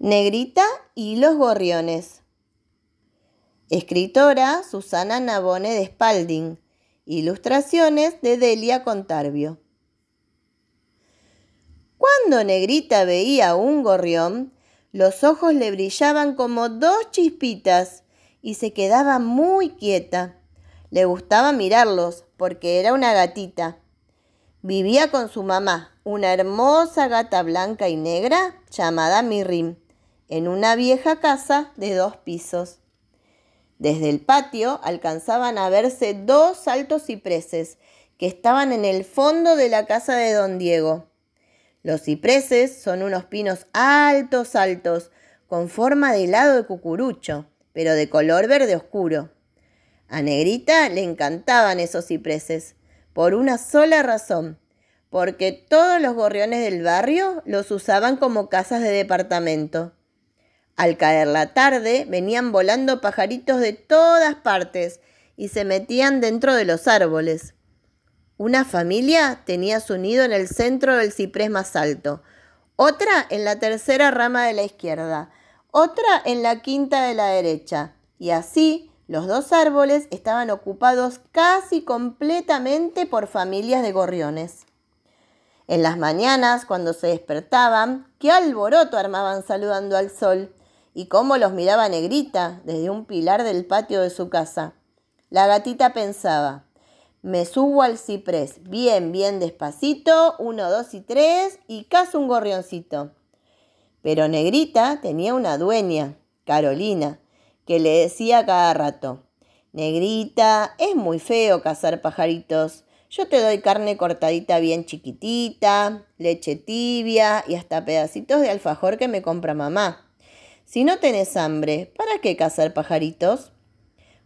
Negrita y los gorriones. Escritora Susana Nabone de Spalding. Ilustraciones de Delia Contarbio. Cuando Negrita veía un gorrión, los ojos le brillaban como dos chispitas y se quedaba muy quieta. Le gustaba mirarlos porque era una gatita. Vivía con su mamá, una hermosa gata blanca y negra llamada Mirrim en una vieja casa de dos pisos. Desde el patio alcanzaban a verse dos altos cipreses que estaban en el fondo de la casa de don Diego. Los cipreses son unos pinos altos, altos, con forma de helado de cucurucho, pero de color verde oscuro. A Negrita le encantaban esos cipreses, por una sola razón, porque todos los gorriones del barrio los usaban como casas de departamento. Al caer la tarde venían volando pajaritos de todas partes y se metían dentro de los árboles. Una familia tenía su nido en el centro del ciprés más alto, otra en la tercera rama de la izquierda, otra en la quinta de la derecha, y así los dos árboles estaban ocupados casi completamente por familias de gorriones. En las mañanas, cuando se despertaban, qué alboroto armaban saludando al sol y cómo los miraba Negrita desde un pilar del patio de su casa. La gatita pensaba, me subo al ciprés, bien, bien despacito, uno, dos y tres, y caso un gorrioncito. Pero Negrita tenía una dueña, Carolina, que le decía cada rato, Negrita, es muy feo cazar pajaritos. Yo te doy carne cortadita bien chiquitita, leche tibia y hasta pedacitos de alfajor que me compra mamá. Si no tenés hambre, ¿para qué cazar pajaritos?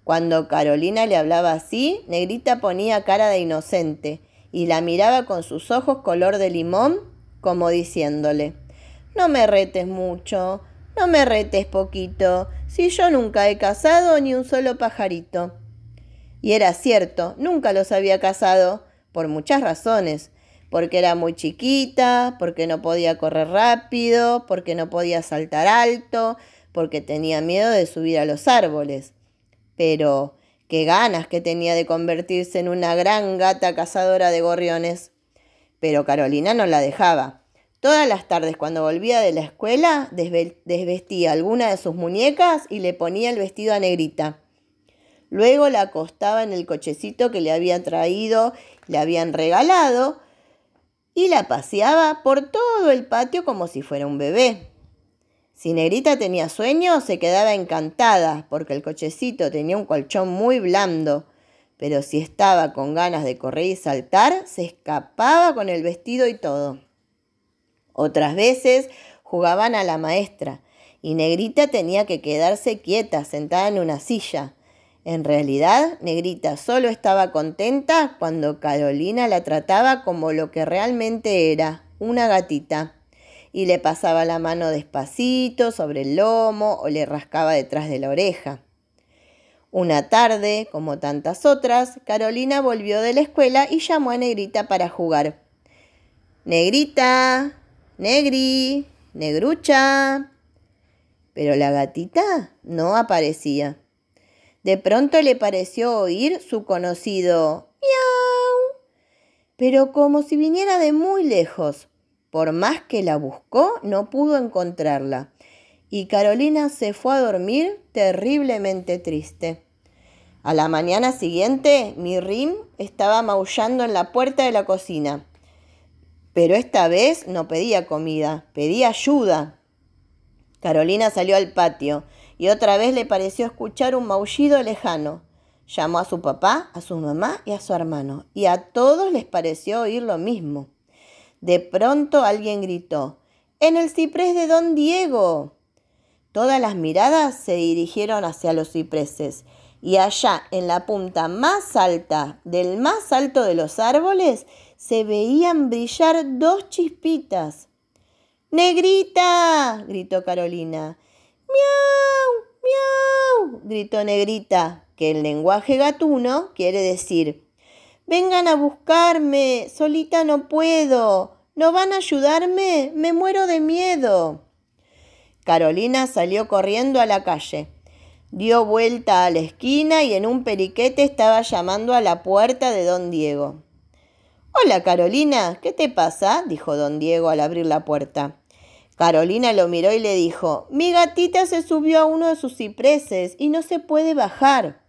Cuando Carolina le hablaba así, Negrita ponía cara de inocente y la miraba con sus ojos color de limón, como diciéndole, no me retes mucho, no me retes poquito, si yo nunca he cazado ni un solo pajarito. Y era cierto, nunca los había cazado, por muchas razones, porque era muy chiquita, porque no podía correr rápido, porque no podía saltar alto, porque tenía miedo de subir a los árboles. Pero qué ganas que tenía de convertirse en una gran gata cazadora de gorriones. Pero Carolina no la dejaba. Todas las tardes cuando volvía de la escuela desvestía alguna de sus muñecas y le ponía el vestido a negrita. Luego la acostaba en el cochecito que le había traído, le habían regalado, y la paseaba por todo el patio como si fuera un bebé. Si Negrita tenía sueño, se quedaba encantada porque el cochecito tenía un colchón muy blando, pero si estaba con ganas de correr y saltar, se escapaba con el vestido y todo. Otras veces jugaban a la maestra y Negrita tenía que quedarse quieta, sentada en una silla. En realidad, Negrita solo estaba contenta cuando Carolina la trataba como lo que realmente era, una gatita, y le pasaba la mano despacito sobre el lomo o le rascaba detrás de la oreja. Una tarde, como tantas otras, Carolina volvió de la escuela y llamó a Negrita para jugar. Negrita, Negri, Negrucha. Pero la gatita no aparecía. De pronto le pareció oír su conocido miau, pero como si viniera de muy lejos. Por más que la buscó, no pudo encontrarla. Y Carolina se fue a dormir terriblemente triste. A la mañana siguiente, Mirrim estaba maullando en la puerta de la cocina. Pero esta vez no pedía comida, pedía ayuda. Carolina salió al patio y otra vez le pareció escuchar un maullido lejano. Llamó a su papá, a su mamá y a su hermano, y a todos les pareció oír lo mismo. De pronto alguien gritó, ¡En el ciprés de don Diego! Todas las miradas se dirigieron hacia los cipreses, y allá, en la punta más alta del más alto de los árboles, se veían brillar dos chispitas. ¡Negrita! gritó Carolina. ¡Miau! ¡Miau! gritó Negrita, que en lenguaje gatuno quiere decir, vengan a buscarme, solita no puedo, ¿no van a ayudarme? Me muero de miedo. Carolina salió corriendo a la calle. Dio vuelta a la esquina y en un periquete estaba llamando a la puerta de don Diego. Hola, Carolina, ¿qué te pasa? dijo don Diego al abrir la puerta. Carolina lo miró y le dijo, mi gatita se subió a uno de sus cipreses y no se puede bajar.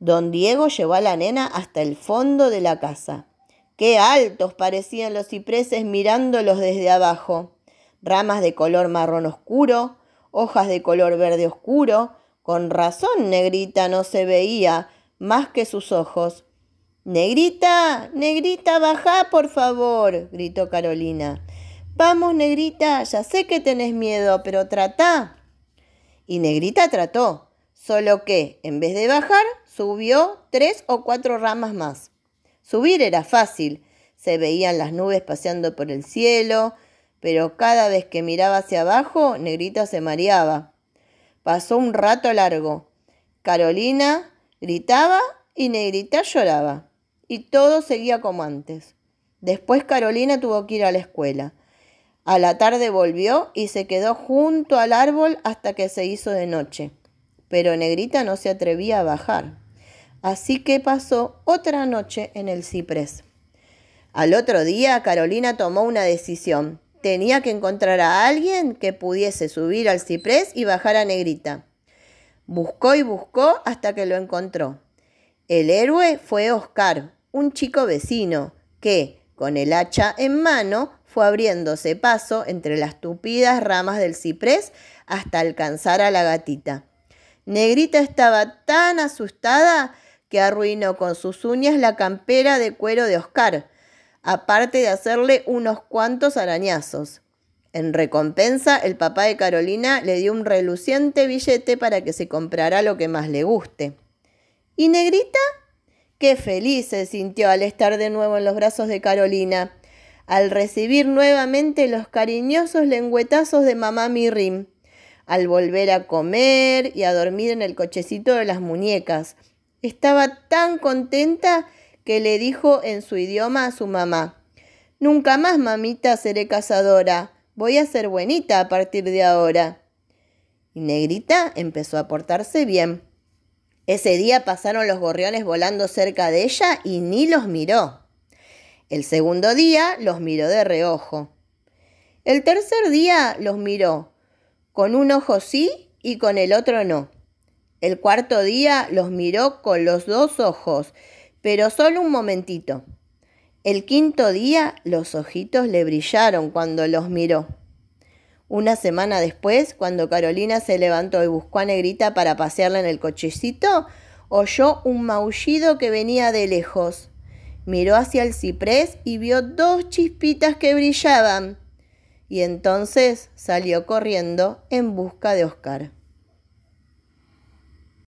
Don Diego llevó a la nena hasta el fondo de la casa. Qué altos parecían los cipreses mirándolos desde abajo. Ramas de color marrón oscuro, hojas de color verde oscuro. Con razón Negrita no se veía más que sus ojos. Negrita, Negrita, baja, por favor, gritó Carolina. Vamos, Negrita, ya sé que tenés miedo, pero trata. Y Negrita trató, solo que, en vez de bajar, subió tres o cuatro ramas más. Subir era fácil, se veían las nubes paseando por el cielo, pero cada vez que miraba hacia abajo, Negrita se mareaba. Pasó un rato largo. Carolina gritaba y Negrita lloraba. Y todo seguía como antes. Después Carolina tuvo que ir a la escuela. A la tarde volvió y se quedó junto al árbol hasta que se hizo de noche. Pero Negrita no se atrevía a bajar. Así que pasó otra noche en el ciprés. Al otro día, Carolina tomó una decisión. Tenía que encontrar a alguien que pudiese subir al ciprés y bajar a Negrita. Buscó y buscó hasta que lo encontró. El héroe fue Oscar, un chico vecino, que, con el hacha en mano, fue abriéndose paso entre las tupidas ramas del ciprés hasta alcanzar a la gatita. Negrita estaba tan asustada que arruinó con sus uñas la campera de cuero de Oscar, aparte de hacerle unos cuantos arañazos. En recompensa, el papá de Carolina le dio un reluciente billete para que se comprara lo que más le guste. ¿Y Negrita? Qué feliz se sintió al estar de nuevo en los brazos de Carolina, al recibir nuevamente los cariñosos lengüetazos de mamá Mirrim, al volver a comer y a dormir en el cochecito de las muñecas, estaba tan contenta que le dijo en su idioma a su mamá, Nunca más, mamita, seré cazadora. Voy a ser buenita a partir de ahora. Y Negrita empezó a portarse bien. Ese día pasaron los gorriones volando cerca de ella y ni los miró. El segundo día los miró de reojo. El tercer día los miró, con un ojo sí y con el otro no. El cuarto día los miró con los dos ojos, pero solo un momentito. El quinto día los ojitos le brillaron cuando los miró. Una semana después, cuando Carolina se levantó y buscó a Negrita para pasearla en el cochecito, oyó un maullido que venía de lejos. Miró hacia el ciprés y vio dos chispitas que brillaban. Y entonces salió corriendo en busca de Oscar.